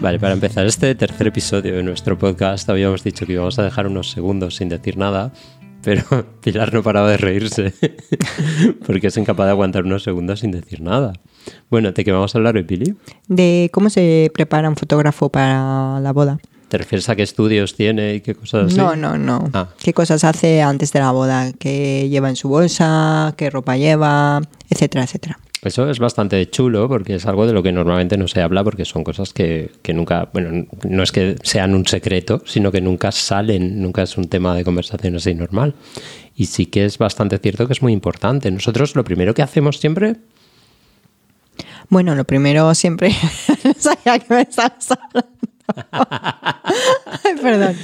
Vale, para empezar este tercer episodio de nuestro podcast habíamos dicho que íbamos a dejar unos segundos sin decir nada, pero Pilar no paraba de reírse porque es incapaz de aguantar unos segundos sin decir nada. Bueno, ¿de qué vamos a hablar hoy, Pili? De cómo se prepara un fotógrafo para la boda. ¿Te refieres a qué estudios tiene y qué cosas así? No, no, no. Ah. ¿Qué cosas hace antes de la boda? ¿Qué lleva en su bolsa? ¿Qué ropa lleva? Etcétera, etcétera. Eso es bastante chulo porque es algo de lo que normalmente no se habla porque son cosas que, que nunca, bueno, no es que sean un secreto, sino que nunca salen, nunca es un tema de conversación así normal. Y sí que es bastante cierto que es muy importante. Nosotros lo primero que hacemos siempre Bueno, lo primero siempre. no sabía que me estabas hablando. Ay, perdón.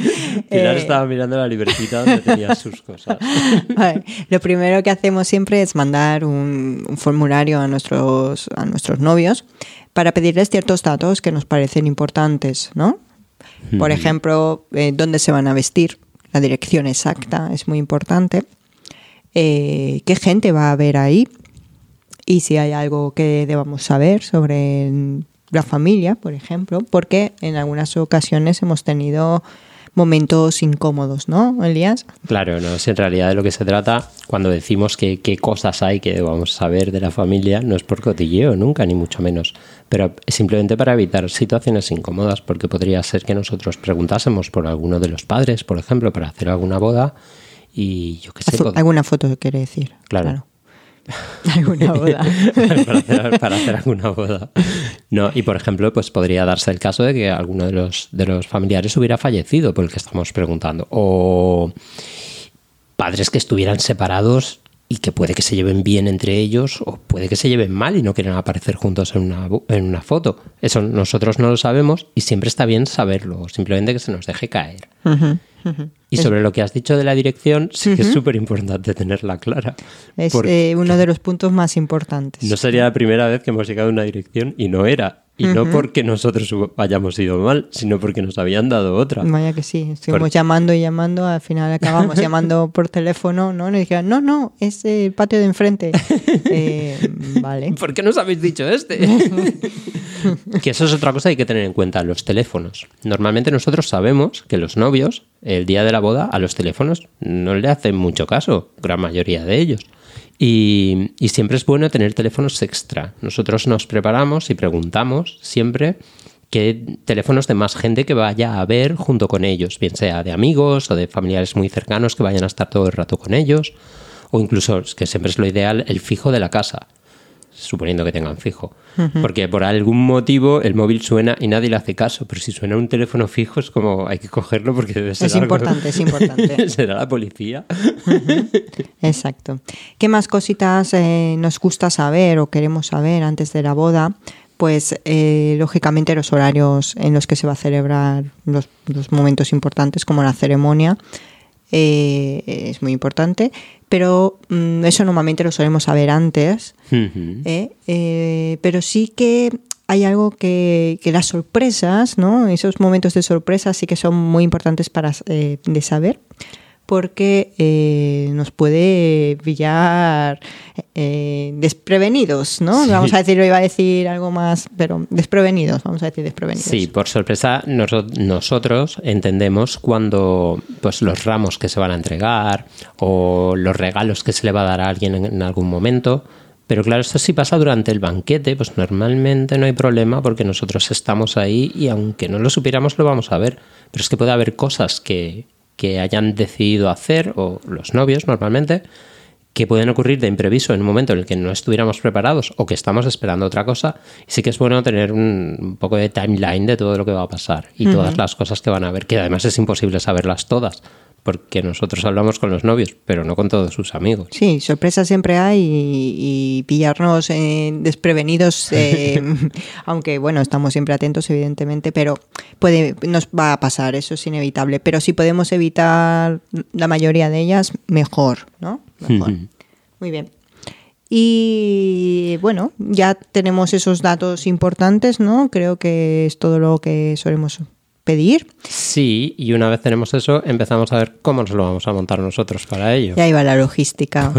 Pilar Eh, estaba mirando la libretita donde tenía sus cosas. Vale, Lo primero que hacemos siempre es mandar un, un formulario a nuestros, a nuestros novios para pedirles ciertos datos que nos parecen importantes, ¿no? Por ejemplo, eh, dónde se van a vestir, la dirección exacta es muy importante, eh, qué gente va a haber ahí y si hay algo que debamos saber sobre la familia, por ejemplo, porque en algunas ocasiones hemos tenido momentos incómodos, ¿no, Elías? Claro, no, si en realidad de lo que se trata, cuando decimos que qué cosas hay que vamos a saber de la familia, no es por cotilleo, nunca, ni mucho menos, pero es simplemente para evitar situaciones incómodas, porque podría ser que nosotros preguntásemos por alguno de los padres, por ejemplo, para hacer alguna boda, y yo qué sé, alguna foto quiere decir. Claro. Alguna boda. para, hacer, para hacer alguna boda. No, y por ejemplo, pues podría darse el caso de que alguno de los, de los familiares hubiera fallecido por el que estamos preguntando. O padres que estuvieran separados y que puede que se lleven bien entre ellos o puede que se lleven mal y no quieran aparecer juntos en una, en una foto. Eso nosotros no lo sabemos y siempre está bien saberlo, simplemente que se nos deje caer. Y sobre lo que has dicho de la dirección, sí que es súper importante tenerla clara. Es eh, uno de los puntos más importantes. no sería la primera vez que hemos llegado a una dirección y no era. Y no porque nosotros hayamos ido mal, sino porque nos habían dado otra. Vaya que sí, estuvimos Por- llamando y llamando, al final acabamos llamando por teléfono, ¿no? Nos dijeron, no, no, es el patio de enfrente. Eh, vale. ¿Por qué nos habéis dicho este? que eso es otra cosa que hay que tener en cuenta, los teléfonos. Normalmente nosotros sabemos que los novios, el día de la boda, a los teléfonos no le hacen mucho caso, gran mayoría de ellos. Y, siempre es bueno tener teléfonos extra. Nosotros nos preparamos y preguntamos siempre qué teléfonos de más gente que vaya a ver junto con ellos, bien sea de amigos o de familiares muy cercanos que vayan a estar todo el rato con ellos, o incluso, que siempre es lo ideal, el fijo de la casa suponiendo que tengan fijo. Porque por algún motivo el móvil suena y nadie le hace caso, pero si suena un teléfono fijo es como hay que cogerlo porque debe ser Es algo- importante, es importante. ¿Será la policía? Exacto. ¿Qué más cositas eh, nos gusta saber o queremos saber antes de la boda? Pues eh, lógicamente los horarios en los que se va a celebrar los, los momentos importantes como la ceremonia eh, es muy importante, pero mm, eso normalmente lo solemos saber antes. ¿eh? Eh, pero sí que hay algo que, que las sorpresas, ¿no? Esos momentos de sorpresa sí que son muy importantes para de saber, porque eh, nos puede pillar eh, desprevenidos, ¿no? Sí. Vamos a decir, iba a decir algo más, pero desprevenidos, vamos a decir desprevenidos. Sí, por sorpresa noso- nosotros entendemos cuando pues los ramos que se van a entregar o los regalos que se le va a dar a alguien en, algún momento. Pero claro, esto si pasa durante el banquete, pues normalmente no hay problema porque nosotros estamos ahí y aunque no lo supiéramos lo vamos a ver. Pero es que puede haber cosas que, que hayan decidido hacer, o los novios normalmente, que pueden ocurrir de impreviso en un momento en el que no estuviéramos preparados o que estamos esperando otra cosa. Y sí que es bueno tener un, un poco de timeline de todo lo que va a pasar y todas las cosas que van a haber, que además es imposible saberlas todas, porque nosotros hablamos con los novios, pero no con todos sus amigos. Sí, sorpresas siempre hay y, y pillarnos eh, desprevenidos, eh, aunque bueno, estamos siempre atentos evidentemente, pero puede, nos va a pasar, eso es inevitable. Pero si podemos evitar la mayoría de ellas, mejor, ¿no? Mejor. Muy bien. Y bueno, ya tenemos esos datos importantes, ¿no? Creo que es todo lo que solemos pedir. Sí, y una vez tenemos eso, empezamos a ver cómo nos lo vamos a montar nosotros para ello. Y ahí va la logística.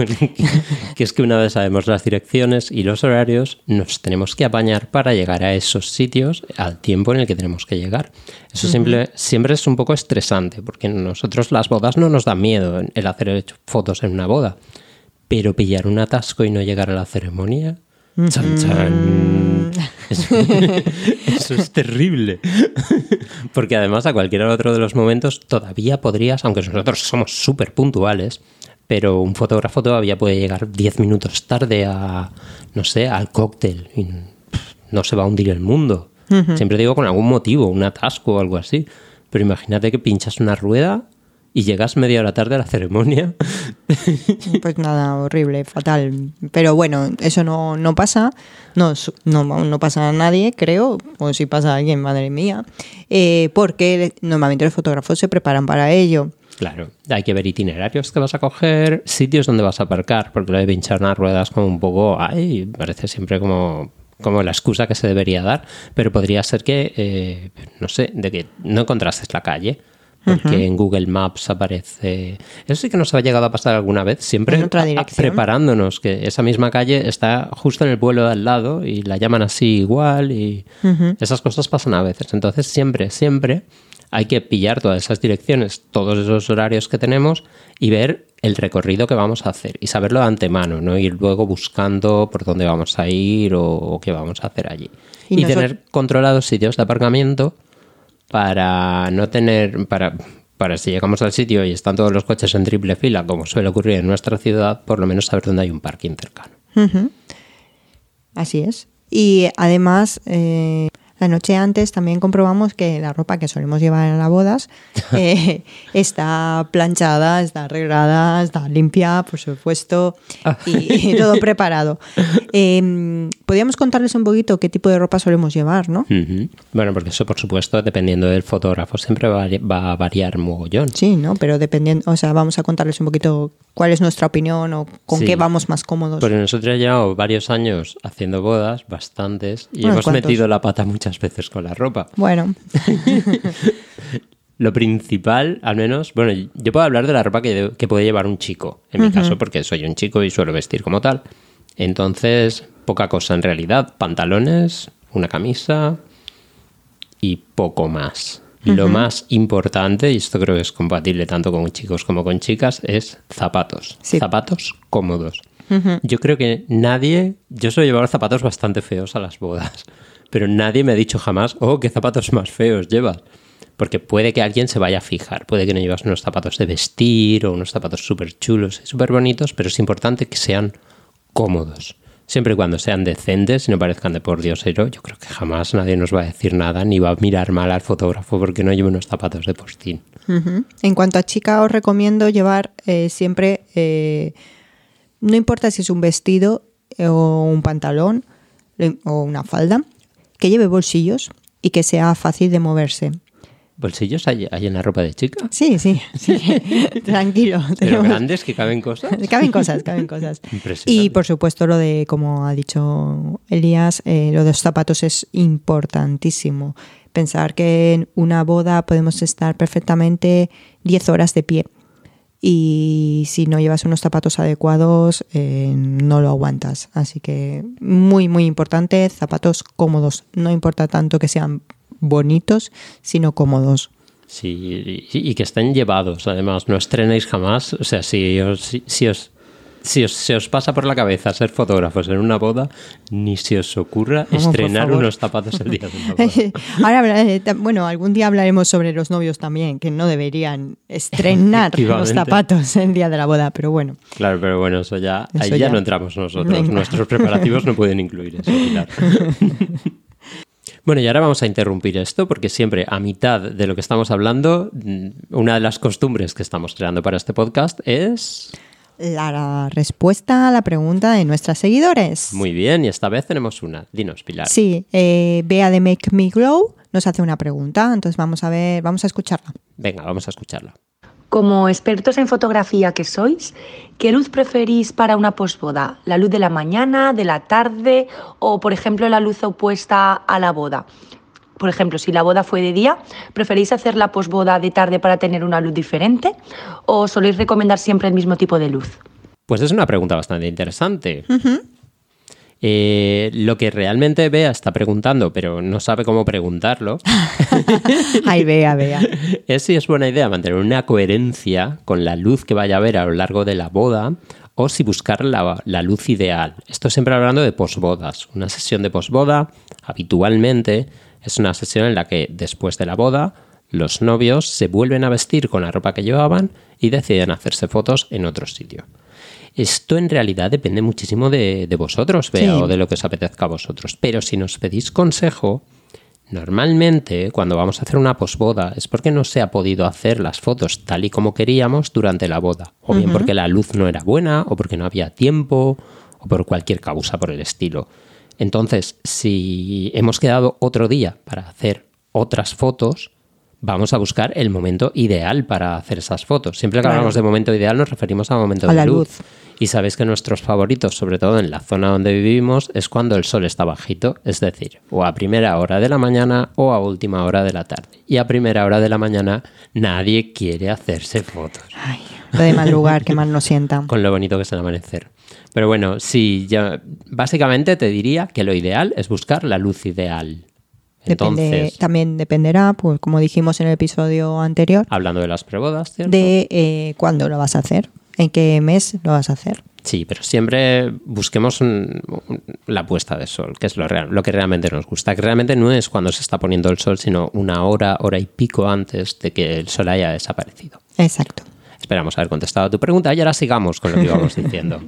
que es que una vez sabemos las direcciones y los horarios, nos tenemos que apañar para llegar a esos sitios al tiempo en el que tenemos que llegar. Eso simple, siempre es un poco estresante, porque nosotros las bodas no nos da miedo el hacer fotos en una boda, pero pillar un atasco y no llegar a la ceremonia, Chan, chan. Eso, es terrible. Porque además a cualquier otro de los momentos todavía podrías, aunque nosotros somos súper puntuales, pero un fotógrafo todavía puede llegar 10 minutos tarde a, no sé, al cóctel y no se va a hundir el mundo. Siempre digo con algún motivo, un atasco o algo así. Pero imagínate que pinchas una rueda y llegas media hora tarde a la ceremonia. Pues nada, horrible, fatal. Pero bueno, eso no, no pasa, no, no, no, pasa a nadie, creo, o si pasa a alguien, madre mía, eh, porque normalmente los fotógrafos se preparan para ello. Claro, hay que ver itinerarios que vas a coger, sitios donde vas a aparcar, porque lo de pinchar unas ruedas como un poco, ay, parece siempre como como la excusa que se debería dar, pero podría ser que, eh, no sé, de que no encontrases la calle porque en Google Maps aparece. Eso sí que nos ha llegado a pasar alguna vez, siempre preparándonos, que esa misma calle está justo en el pueblo de al lado y la llaman así igual y esas cosas pasan a veces. Entonces siempre, siempre hay que pillar todas esas direcciones, todos esos horarios que tenemos y ver el recorrido que vamos a hacer y saberlo de antemano, no ir luego buscando por dónde vamos a ir o, qué vamos a hacer allí. Y, tener controlados sitios de aparcamiento para no tener, para, para si llegamos al sitio y están todos los coches en triple fila, como suele ocurrir en nuestra ciudad, por lo menos saber dónde hay un parking cercano. Así es. Y además, eh, la noche antes también comprobamos que la ropa que solemos llevar a las bodas eh, está planchada, está arreglada, está limpia, por supuesto, y, todo preparado. Eh, podríamos contarles un poquito qué tipo de ropa solemos llevar, ¿no? Bueno, porque eso, por supuesto, dependiendo del fotógrafo, siempre va, a variar mogollón. Sí, ¿no? Pero dependiendo, o sea, vamos a contarles un poquito cuál es nuestra opinión o con qué vamos más cómodos. Porque nosotros ya llevamos varios años haciendo bodas, bastantes, y hemos metido la pata muchas veces con la ropa. Bueno. Lo principal, al menos, bueno, yo puedo hablar de la ropa que, puede llevar un chico, en mi caso, porque soy un chico y suelo vestir como tal. Entonces, poca cosa en realidad. Pantalones, una camisa y poco más. Lo más importante, y esto creo que es compatible tanto con chicos como con chicas, es zapatos. Zapatos cómodos. Yo creo que nadie, yo suelo llevar zapatos bastante feos a las bodas, pero nadie me ha dicho jamás, oh, qué zapatos más feos llevas. Porque puede que alguien se vaya a fijar, puede que no llevas unos zapatos de vestir o unos zapatos súper chulos y súper bonitos, pero es importante que sean cómodos. Siempre y cuando sean decentes y no parezcan de por diosero, yo creo que jamás nadie nos va a decir nada ni va a mirar mal al fotógrafo porque no lleva unos zapatos de postín. En cuanto a chica, os recomiendo llevar eh, siempre, eh, no importa si es un vestido eh, o un pantalón o una falda, que lleve bolsillos y que sea fácil de moverse. ¿Bolsillos hay, en la ropa de chica? Sí, sí, tranquilo. ¿Pero grandes que caben cosas? Caben cosas, caben cosas. Y por supuesto lo de, como ha dicho Elías, eh, lo de los zapatos es importantísimo. Pensar que en una boda podemos estar perfectamente 10 horas de pie y si no llevas unos zapatos adecuados eh, no lo aguantas. Así que muy, muy importante, zapatos cómodos. No importa tanto que sean bonitos, sino cómodos. Sí, y, que estén llevados, además, no estrenéis jamás. O sea, si si, os, si os, se os pasa por la cabeza ser fotógrafos en una boda, ni se os ocurra estrenar unos zapatos el día de la boda. Ahora, eh, bueno, algún día hablaremos sobre los novios también, que no deberían estrenar los zapatos el día de la boda, pero bueno. Claro, pero bueno, eso ya, ahí ya, no entramos nosotros. Nuestros preparativos no pueden incluir eso. Bueno, y ahora vamos a interrumpir esto porque siempre a mitad de lo que estamos hablando, mm, una de las costumbres que estamos creando para este podcast es... La respuesta a la pregunta de nuestras seguidores. Muy bien, y esta vez tenemos una. Dinos, Pilar. Sí, eh, Bea de Make Me Glow nos hace una pregunta, entonces vamos a ver, vamos a escucharla. Venga, vamos a escucharla. Como expertos en fotografía que sois, ¿qué luz preferís para una posboda? ¿La luz de la mañana, de la tarde o, por ejemplo, la luz opuesta a la boda? Por ejemplo, si la boda fue de día, ¿preferís hacer la posboda de tarde para tener una luz diferente? ¿O soléis recomendar siempre el mismo tipo de luz? Pues es una pregunta bastante interesante. Eh, lo que realmente Bea está preguntando, pero no sabe cómo preguntarlo, Ay, vea, vea. es si es buena idea mantener una coherencia con la luz que vaya a haber a lo largo de la boda o si buscar la, la luz ideal. Esto siempre hablando de posbodas. Una sesión de posboda, habitualmente, es una sesión en la que después de la boda los novios se vuelven a vestir con la ropa que llevaban y deciden hacerse fotos en otro sitio. Esto en realidad depende muchísimo de, de vosotros, Bea, Sí. o de lo que os apetezca a vosotros. Pero si nos pedís consejo, normalmente cuando vamos a hacer una posboda es porque no se ha podido hacer las fotos tal y como queríamos durante la boda. O bien porque la luz no era buena, o porque no había tiempo, o por cualquier causa por el estilo. Entonces, si hemos quedado otro día para hacer otras fotos, vamos a buscar el momento ideal para hacer esas fotos. Siempre que Claro. hablamos de momento ideal nos referimos a momento A de la luz. luz. Y sabéis que nuestros favoritos, sobre todo en la zona donde vivimos, es cuando el sol está bajito, es decir, o a primera hora de la mañana o a última hora de la tarde. Y a primera hora de la mañana nadie quiere hacerse fotos Ay, lo de madrugar, que mal nos sienta. con lo bonito que es el amanecer. Pero bueno, sí, ya, básicamente te diría que lo ideal es buscar la luz ideal. Depende, Entonces, también dependerá, pues como dijimos en el episodio anterior, hablando de las prebodas, ¿cierto? de eh, cuándo lo vas a hacer, en qué mes lo vas a hacer. Sí, pero siempre busquemos un- un- la puesta de sol, que es lo, real, lo que realmente nos gusta. Que realmente no es cuando se está poniendo el sol, sino una hora, hora y pico antes de que el sol haya desaparecido. Exacto. Esperamos haber contestado a tu pregunta y ahora sigamos con lo que íbamos diciendo.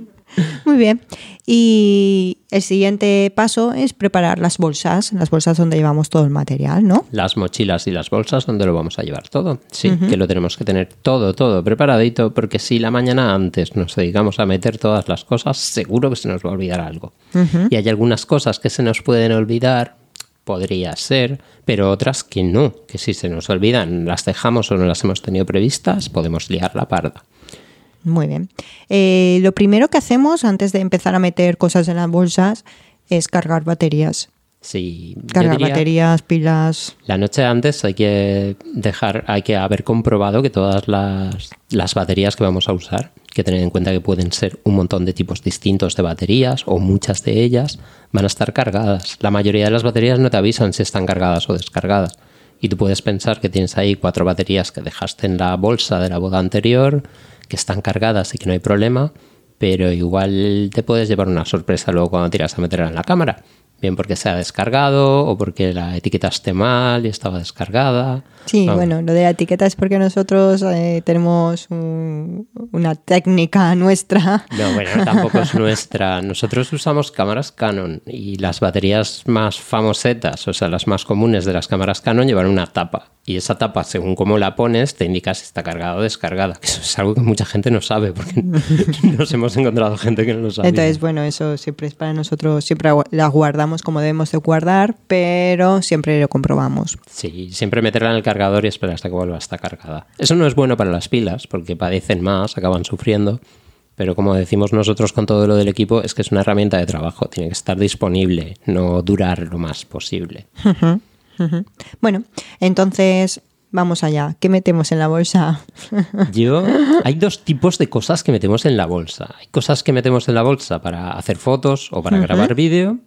Muy bien. Y el siguiente paso es preparar las bolsas, las bolsas donde llevamos todo el material, ¿no? Las mochilas y las bolsas, ¿dónde lo vamos a llevar todo? Sí, que lo tenemos que tener todo, todo preparadito, porque si la mañana antes nos dedicamos a meter todas las cosas, seguro que se nos va a olvidar algo. Y hay algunas cosas que se nos pueden olvidar, podría ser, pero otras que no, que si se nos olvidan, las dejamos o no las hemos tenido previstas, podemos liar la parda. Muy bien. Eh, lo primero que hacemos antes de empezar a meter cosas en las bolsas es cargar baterías. Sí, Cargar diría- baterías, pilas. La noche antes hay que dejar, hay que haber comprobado que todas las, las baterías que vamos a usar, que tener en cuenta que pueden ser un montón de tipos distintos de baterías o muchas de ellas, van a estar cargadas. La mayoría de las baterías no te avisan si están cargadas o descargadas. Y tú puedes pensar que tienes ahí cuatro baterías que dejaste en la bolsa de la boda anterior, que están cargadas y que no hay problema, pero igual te puedes llevar una sorpresa luego cuando tiras a meterla en la cámara. Bien porque se ha descargado o porque la etiquetaste mal y estaba descargada. Sí, Vamos. bueno, lo de la etiqueta es porque nosotros eh, tenemos un- una técnica nuestra. No, bueno, tampoco es nuestra. Nosotros usamos cámaras Canon y las baterías más famosetas, o sea, las más comunes de las cámaras Canon llevan una tapa. Y esa tapa, según cómo la pones, te indica si está cargada o descargada. Que eso es algo que mucha gente no sabe porque nos hemos encontrado gente que no lo sabe. Entonces, bueno, eso siempre es para nosotros, siempre la guardamos como debemos de guardar, pero siempre lo comprobamos. Sí, siempre meterla en el cargador y esperar hasta que vuelva a estar cargada. Eso no es bueno para las pilas porque padecen más, acaban sufriendo. Pero como decimos nosotros con todo lo del equipo, es que es una herramienta de trabajo. Tiene que estar disponible, no durar lo más posible. Bueno, entonces vamos allá. ¿Qué metemos en la bolsa? Yo, hay dos tipos de cosas que metemos en la bolsa. Hay cosas que metemos en la bolsa para hacer fotos o para grabar vídeo.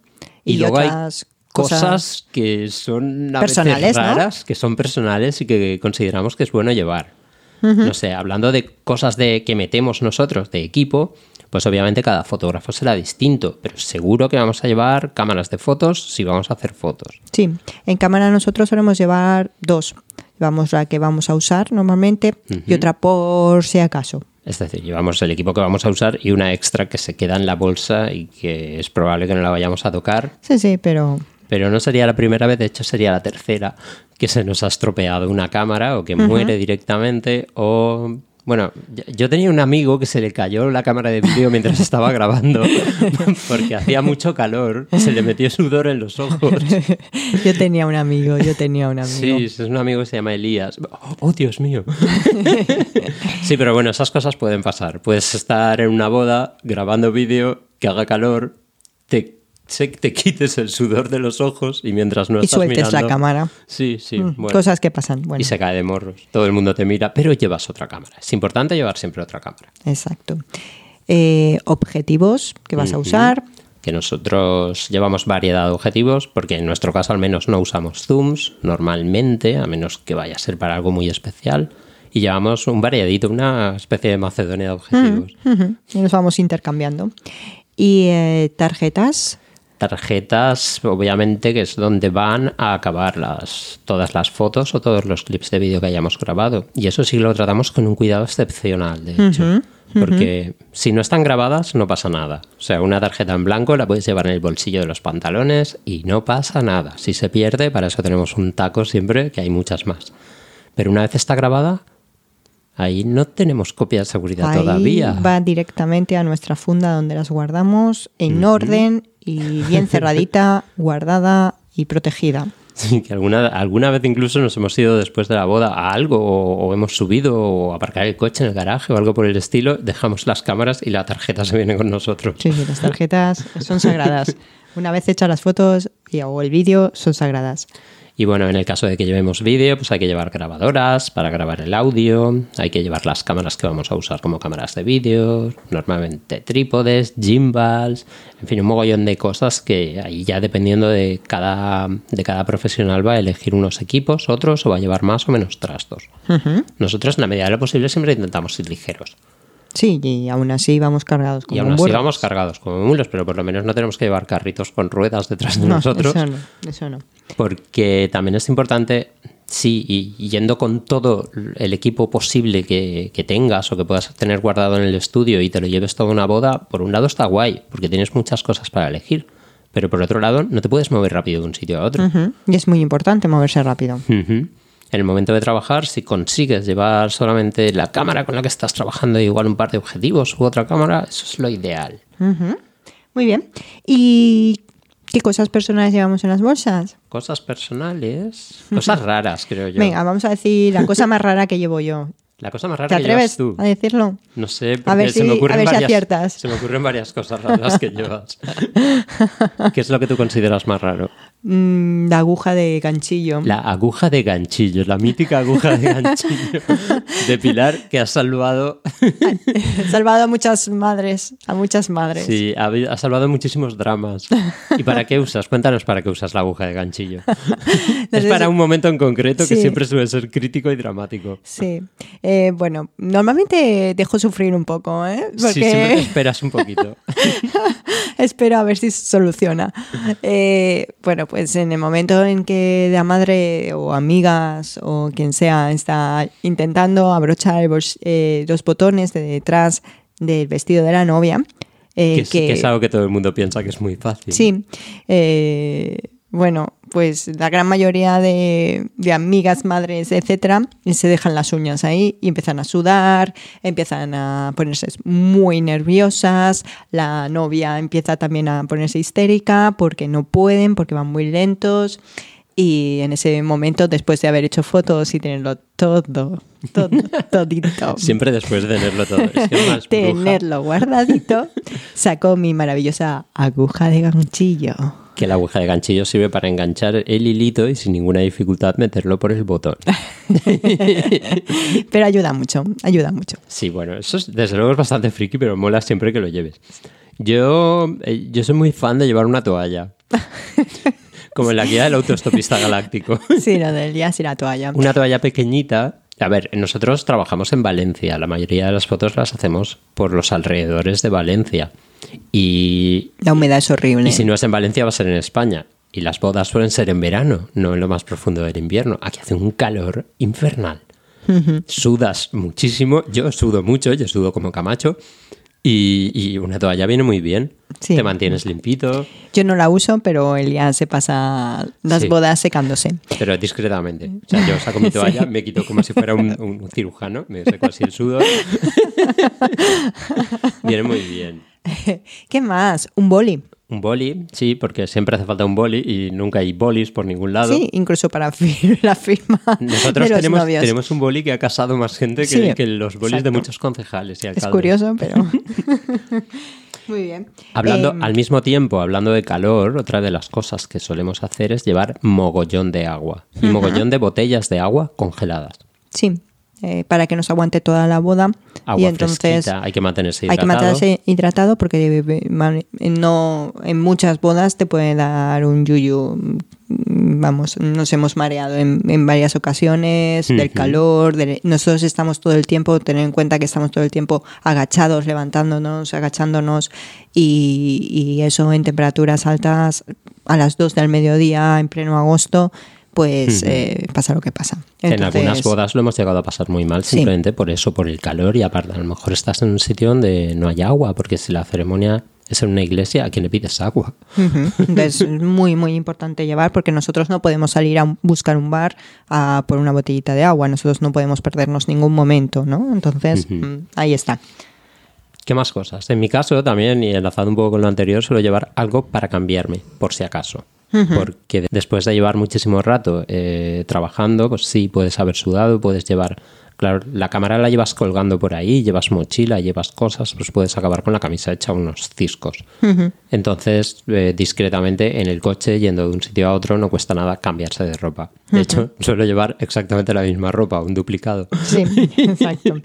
Y, Y luego hay otras cosas, cosas que son a personales, veces ¿no? raras, que son personales y que consideramos que es bueno llevar. No sé, hablando de cosas de que metemos nosotros de equipo, pues obviamente cada fotógrafo será distinto, pero seguro que vamos a llevar cámaras de fotos si vamos a hacer fotos. Sí, en cámara nosotros solemos llevar dos. Llevamos la que vamos a usar normalmente y otra por si acaso. Es decir, llevamos el equipo que vamos a usar y una extra que se queda en la bolsa y que es probable que no la vayamos a tocar, Sí, sí, pero pero no sería la primera vez, de hecho sería la tercera que se nos ha estropeado una cámara o que muere directamente o... Bueno, yo- tenía un amigo que se le cayó la cámara de vídeo mientras estaba grabando porque hacía mucho calor, se le metió sudor en los ojos. yo tenía un amigo, yo tenía un amigo. Sí, es un amigo que se llama Elías. Oh, Dios mío. sí, pero bueno, esas cosas pueden pasar. Puedes estar en una boda grabando vídeo que haga calor, te te quites el sudor de los ojos y mientras no Y estás sueltes la cámara. Sí, sí. Mm, bueno. Cosas que pasan. Bueno, Y se cae de morros. Todo el mundo te mira, pero llevas otra cámara. Es importante llevar siempre otra cámara. exacto. Eh, objetivos que vas a usar. Que nosotros llevamos variedad de objetivos, porque en nuestro caso al menos no usamos zooms normalmente, a menos que vaya a ser para algo muy especial. Y llevamos un variadito, una especie de Macedonia de objetivos. Ujú, Y nos vamos intercambiando. Y eh, tarjetas. Tarjetas, obviamente, que es donde van a acabar las, todas las fotos o todos los clips de vídeo que hayamos grabado. Y eso sí lo tratamos con un cuidado excepcional, de hecho. Porque si no están grabadas, no pasa nada. O sea, una tarjeta en blanco la puedes llevar en el bolsillo de los pantalones y no pasa nada. Si se pierde, para eso tenemos un taco siempre, que hay muchas más. Pero una vez está grabada, ahí no tenemos copia de seguridad Ahí todavía. va directamente a nuestra funda donde las guardamos en orden y bien cerradita, guardada y protegida. Sí, que alguna, alguna vez incluso nos hemos ido después de la boda a algo o, o hemos subido o aparcar el coche en el garaje o algo por el estilo, dejamos las cámaras y la tarjeta se viene con nosotros. Sí, sí, las tarjetas son sagradas. Una vez hechas las fotos y, o el vídeo, son sagradas. Y bueno, en el caso de que llevemos vídeo, pues hay que llevar grabadoras para grabar el audio, hay que llevar las cámaras que vamos a usar como cámaras de vídeo, normalmente trípodes, gimbals, en fin, un mogollón de cosas que ahí ya dependiendo de cada, de cada profesional va a elegir unos equipos, otros o va a llevar más o menos trastos. Nosotros, en la medida de lo posible, siempre intentamos ir ligeros. Sí, y aún así vamos cargados como Y aún así vamos cargados como mulos, pero por lo menos no tenemos que llevar carritos con ruedas detrás de No, nosotros. eso no, eso no. Porque también es importante, sí, y yendo con todo el equipo posible que, que tengas o que puedas tener guardado en el estudio y te lo lleves toda una boda, por un lado está guay, porque tienes muchas cosas para elegir. Pero por otro lado, no te puedes mover rápido de un sitio a otro. Y es muy importante moverse rápido. En el momento de trabajar, si consigues llevar solamente la cámara con la que estás trabajando y igual un par de objetivos u otra cámara, eso es lo ideal. Ujú. Muy bien. ¿Y qué cosas personales llevamos en las bolsas? Cosas personales, cosas raras, creo yo. Venga, vamos a decir la cosa más rara que llevo yo. La cosa más rara ¿Te que llevas atreves tú. a decirlo? No sé, A ver se si- me ocurren a ver si varias, aciertas. Se me ocurren varias cosas raras que llevas. ¿Qué es lo que tú consideras más raro? Mm, la aguja de ganchillo. La aguja de ganchillo, la mítica aguja de ganchillo de Pilar que ha salvado. He salvado a muchas madres, a muchas madres. Sí, ha, ha salvado muchísimos dramas. ¿Y para qué usas? Cuéntanos para qué usas la aguja de ganchillo. es para un momento en concreto que Sí. siempre suele ser crítico y dramático. Sí. Eh, bueno, normalmente dejo sufrir un poco, ¿eh? Sí, siempre te Porque esperas un poquito. espero a ver si soluciona. Eh, bueno, pues en el momento en que la madre o amigas o quien sea está intentando abrochar eh, los botones de detrás del vestido de la novia, eh, que, es, que es algo que todo el mundo piensa que es muy fácil. Sí. eh, bueno, pues la gran mayoría de, de amigas, madres, etcétera, se dejan las uñas ahí y empiezan a sudar, empiezan a ponerse muy nerviosas, la novia empieza también a ponerse histérica porque no pueden, porque van muy lentos. Y en ese momento, después de haber hecho fotos y tenerlo todo, todo, todito, Siempre después de tenerlo todo. Es que más bruja. tenerlo guardadito, sacó mi maravillosa aguja de ganchillo. Que la aguja de ganchillo sirve para enganchar el hilito y sin ninguna dificultad meterlo por el botón. Pero ayuda mucho, ayuda mucho. Sí, bueno, eso es, desde luego es bastante friki, pero mola siempre que lo lleves. Yo, eh, yo soy muy fan de llevar una toalla. Como en la guía del autoestopista galáctico. Sí, lo del día sí la toalla. Una toalla pequeñita. A ver, nosotros trabajamos en Valencia. La mayoría de las fotos las hacemos por los alrededores de Valencia. Y, La humedad es horrible. y si no es en Valencia, va a ser en España. Y las bodas suelen ser en verano, no en lo más profundo del invierno. Aquí hace un calor infernal. Sudas muchísimo. Yo sudo mucho, yo sudo como Camacho. Y, y una toalla viene muy bien. Sí. Te mantienes limpito, Yo no la uso, pero Elia se pasa las Sí. bodas secándose. pero discretamente. O sea, yo saco mi toalla, me quito como si fuera un, un cirujano, me seco así el sudor. viene muy bien. ¿Qué más? Un boli. Un boli, sí, porque siempre hace falta un boli y nunca hay bolis por ningún lado. Sí, incluso para fir- la firma Nosotros de los tenemos, novios. tenemos un boli que ha casado más gente que, Sí, que los bolis de muchos concejales y Es alcaldes. curioso, pero Muy bien. Hablando Em, al mismo tiempo, hablando de calor, otra de las cosas que solemos hacer es llevar mogollón de agua y mogollón de botellas de agua congeladas. Sí, eh, para que nos aguante toda la boda. Agua y entonces fresquita, hay que mantenerse hay que hidratado. mantenerse hidratado porque eh, man- no en muchas bodas te puede dar un yuyu. Mm, Vamos, nos hemos mareado en, en varias ocasiones del calor. de- nosotros estamos todo el tiempo, tener en cuenta que estamos todo el tiempo agachados, levantándonos, agachándonos y, y eso en temperaturas altas a las 2 del mediodía en pleno agosto, pues eh, pasa lo que pasa. en algunas bodas lo hemos llegado a pasar muy mal, Sí. simplemente por eso, por el calor y aparte a lo mejor estás en un sitio donde no hay agua, porque si la ceremonia es en una iglesia, ¿a quién le pides agua? Entonces es muy, muy importante llevar porque nosotros no podemos salir a buscar un bar a por una botellita de agua. Nosotros no podemos perdernos ningún momento, ¿no? Entonces, mm, ahí está. ¿Qué más cosas? En mi caso también, y enlazado un poco con lo anterior, suelo llevar algo para cambiarme, por si acaso. Porque de- después de llevar muchísimo rato eh, trabajando, pues sí, puedes haber sudado, puedes llevar... Claro, la cámara la llevas colgando por ahí, llevas mochila, llevas cosas, pues puedes acabar con la camisa hecha unos ciscos. Entonces, eh, discretamente en el coche, yendo de un sitio a otro, no cuesta nada cambiarse de ropa. De hecho, suelo llevar exactamente la misma ropa, un duplicado. Sí, exacto.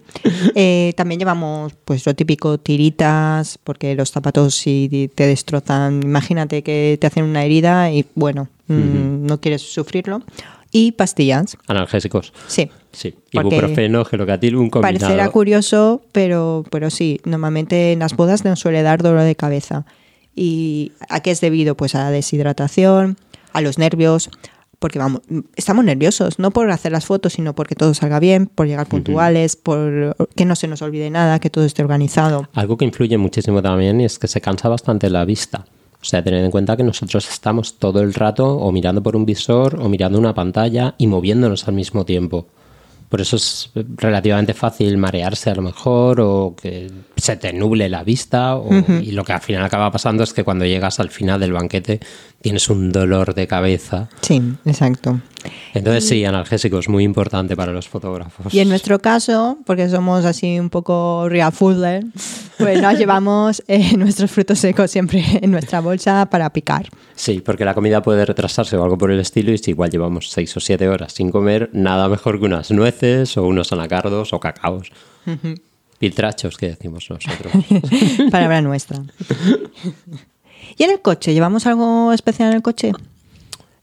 Eh, también llevamos, pues lo típico, tiritas, porque los zapatos si te destrozan, imagínate que te hacen una herida y bueno, mm, no quieres sufrirlo. Y pastillas, Analgésicos. sí. Sí, ibuprofeno, gelocatil, un combinado. Parecerá curioso, pero, pero sí, normalmente en las bodas nos suele dar dolor de cabeza. ¿Y a qué es debido? Pues a la deshidratación, a los nervios, porque vamos, estamos nerviosos, no por hacer las fotos, sino porque todo salga bien, por llegar puntuales, por que no se nos olvide nada, que todo esté organizado. Algo que influye muchísimo también es que se cansa bastante la vista. O sea, tened en cuenta que nosotros estamos todo el rato o mirando por un visor o mirando una pantalla y moviéndonos al mismo tiempo. Por eso es relativamente fácil marearse a lo mejor o que se te nuble la vista o- y lo que al final acaba pasando es que cuando llegas al final del banquete tienes un dolor de cabeza. Sí, exacto. Entonces sí, analgésico es muy importante para los fotógrafos. Y en nuestro caso, porque somos así un poco real foodler, pues nos llevamos eh, nuestros frutos secos siempre en nuestra bolsa para picar. Sí, porque la comida puede retrasarse o algo por el estilo y si igual llevamos seis o siete horas sin comer, nada mejor que unas nueces o unos anacardos o cacaos. Piltrachos, que decimos nosotros. Palabra nuestra. ¿Y en el coche? ¿Llevamos algo especial en el coche?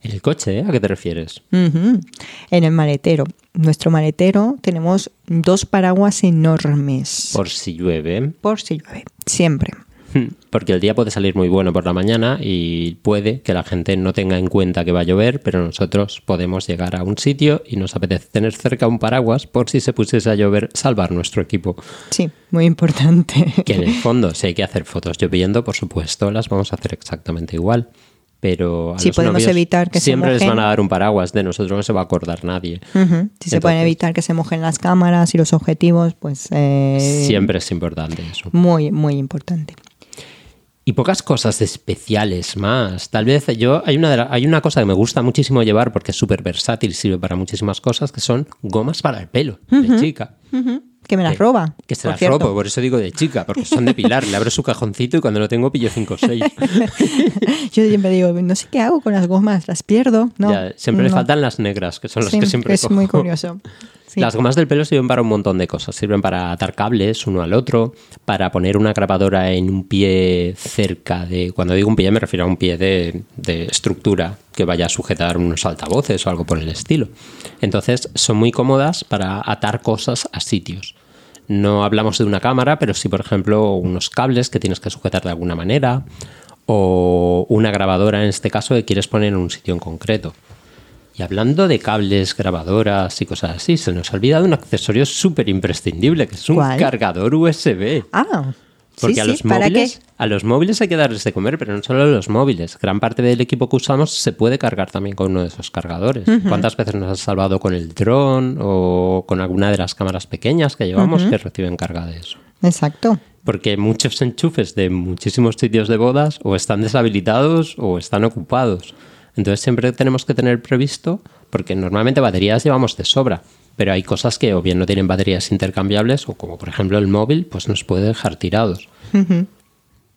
¿En el coche? ¿A qué te refieres? En el maletero. Nuestro maletero tenemos dos paraguas enormes. Por si llueve. Por si llueve. Siempre. Porque el día puede salir muy bueno por la mañana y puede que la gente no tenga en cuenta que va a llover, pero nosotros podemos llegar a un sitio y nos apetece tener cerca un paraguas por si se pusiese a llover, salvar nuestro equipo. Sí, muy importante. Que en el fondo, si hay que hacer fotos lloviendo, por supuesto, las vamos a hacer exactamente igual. Pero a Si los podemos evitar que se siempre les mojen. van a dar un paraguas, de nosotros no se va a acordar nadie. Ujú. Si se pueden evitar que se mojen las cámaras y los objetivos, pues eh, Siempre es importante eso. muy, muy importante. Y pocas cosas especiales más. Tal vez yo, hay una, de la- hay una cosa que me gusta muchísimo llevar porque es súper versátil, sirve para muchísimas cosas, que son gomas para el pelo, de chica. Que me las roba. Que se las cierto. robo, por eso digo de chica, porque son de pilar. Le abro su cajoncito y cuando lo tengo pillo 5 o 6. Yo siempre digo, no sé qué hago con las gomas, las pierdo. No, siempre le no. faltan las negras, que son las que siempre Es cojo. muy curioso. Las gomas del pelo sirven para un montón de cosas. Sirven para atar cables uno al otro, para poner una grabadora en un pie cerca de... Cuando digo un pie me refiero a un pie de, de estructura que vaya a sujetar unos altavoces o algo por el estilo. Entonces son muy cómodas para atar cosas a sitios. No hablamos de una cámara, pero sí, por ejemplo, unos cables que tienes que sujetar de alguna manera o una grabadora en este caso que quieres poner en un sitio en concreto. Y hablando de cables, grabadoras y cosas así, se nos ha olvidado un accesorio súper imprescindible, que es un ¿Cuál? cargador USB. Ah, Porque sí, a, sí, los ¿para móviles, qué? a los móviles hay que darles de comer, pero no solo a los móviles. Gran parte del equipo que usamos se puede cargar también con uno de esos cargadores. ¿Cuántas veces nos has salvado con el dron o con alguna de las cámaras pequeñas que llevamos que reciben carga de eso? Exacto. Porque muchos enchufes de muchísimos sitios de bodas o están deshabilitados o están ocupados. Entonces siempre tenemos que tener previsto, porque normalmente baterías llevamos de sobra, pero hay cosas que o bien no tienen baterías intercambiables o como por ejemplo el móvil, pues nos puede dejar tirados.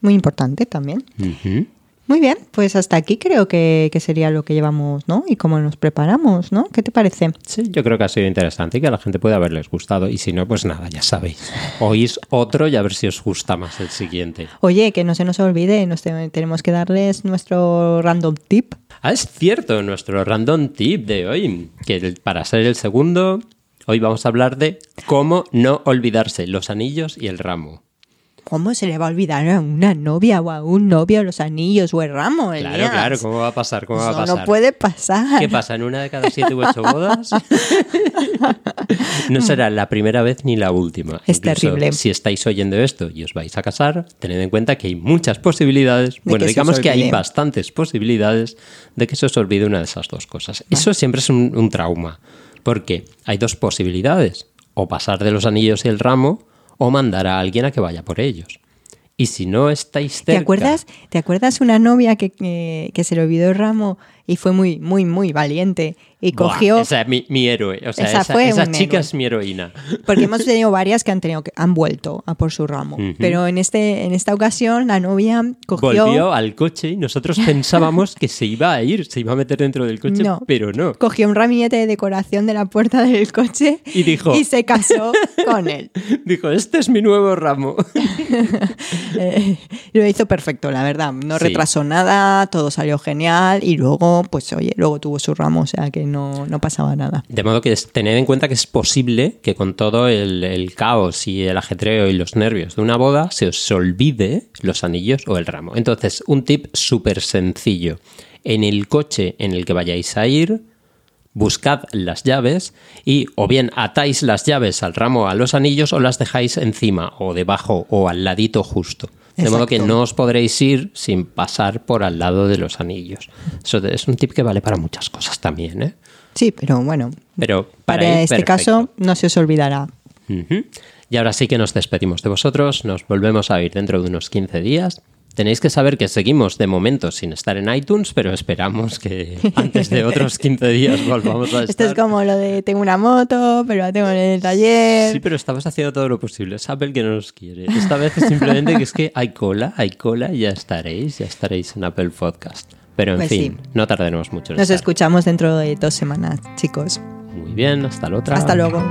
Muy importante también. Ujú. Muy bien, pues hasta aquí creo que, que sería lo que llevamos, ¿no? Y cómo nos preparamos, ¿no? ¿Qué te parece? Sí, yo creo que ha sido interesante y que a la gente puede haberles gustado. Y si no, pues nada, ya sabéis. Oís otro y a ver si os gusta más el siguiente. Oye, que no se nos olvide, nos te- tenemos que darles nuestro random tip. Ah, es cierto, nuestro random tip de hoy, que para ser el segundo, hoy vamos a hablar de cómo no olvidarse los anillos y el ramo. ¿Cómo se le va a olvidar a una novia o a un novio los anillos o el ramo? Claro, claro, ¿cómo va a pasar? ¿Cómo va a pasar? no puede pasar. ¿Qué pasa? ¿En una de cada siete u ocho bodas? no será la primera vez ni la última. Es Incluso terrible. Si estáis oyendo esto y os vais a casar, tened en cuenta que hay muchas posibilidades. De bueno, que digamos os que hay bastantes posibilidades de que se os olvide una de esas dos cosas. Eso siempre es un, un trauma. Porque hay dos posibilidades. O pasar de los anillos y el ramo, o mandar a alguien a que vaya por ellos. Y si no estáis cerca... ¿Te acuerdas? ¿Te acuerdas una novia que, que, que se le olvidó el ramo y fue muy, muy, muy valiente y Buah, cogió... esa es mi, mi héroe. O sea, Esa esa, fue esa chica héroe. es mi heroína. Porque hemos tenido varias que han tenido que han vuelto a por su ramo. Ujú. Pero en este, en esta ocasión la novia cogió. Volvió al coche y nosotros pensábamos que se iba a ir, se iba a meter dentro del coche, No. pero no. Cogió un ramillete de decoración de la puerta del coche Y dijo- y se casó con él. Dijo, este es mi nuevo ramo. Eh, lo hizo perfecto, la verdad. No Sí. retrasó nada, todo salió genial y luego, pues oye, luego tuvo su ramo, o sea que no, no pasaba nada. De modo que tened en cuenta que es posible que con todo el, el caos y el ajetreo y los nervios de una boda se os olvide los anillos o el ramo. Entonces, un tip súper sencillo. En el coche en el que vayáis a ir, buscad las llaves y o bien atáis las llaves al ramo a los anillos o las dejáis encima o debajo o al ladito justo. De modo que no os podréis ir sin pasar por al lado de los anillos. Eso es un tip que vale para muchas cosas también, ¿eh? Sí, pero bueno, Pero para, para, ir, este perfecto. caso no se os olvidará. Y ahora sí que nos despedimos de vosotros. Nos volvemos a ver dentro de unos 15 días. Tenéis que saber que seguimos de momento sin estar en iTunes, pero esperamos que antes de otros 15 días volvamos a estar. Esto es como lo de tengo una moto, pero la tengo en el taller. Sí, pero estamos haciendo todo lo posible. Es Apple que no nos quiere. Esta vez es simplemente que es que hay cola, hay cola y ya estaréis, ya estaréis en Apple Podcast. Pero en Pues fin, sí. no tardaremos mucho en Nos estar. escuchamos dentro de dos semanas, chicos. Muy bien, hasta la otra. Hasta luego.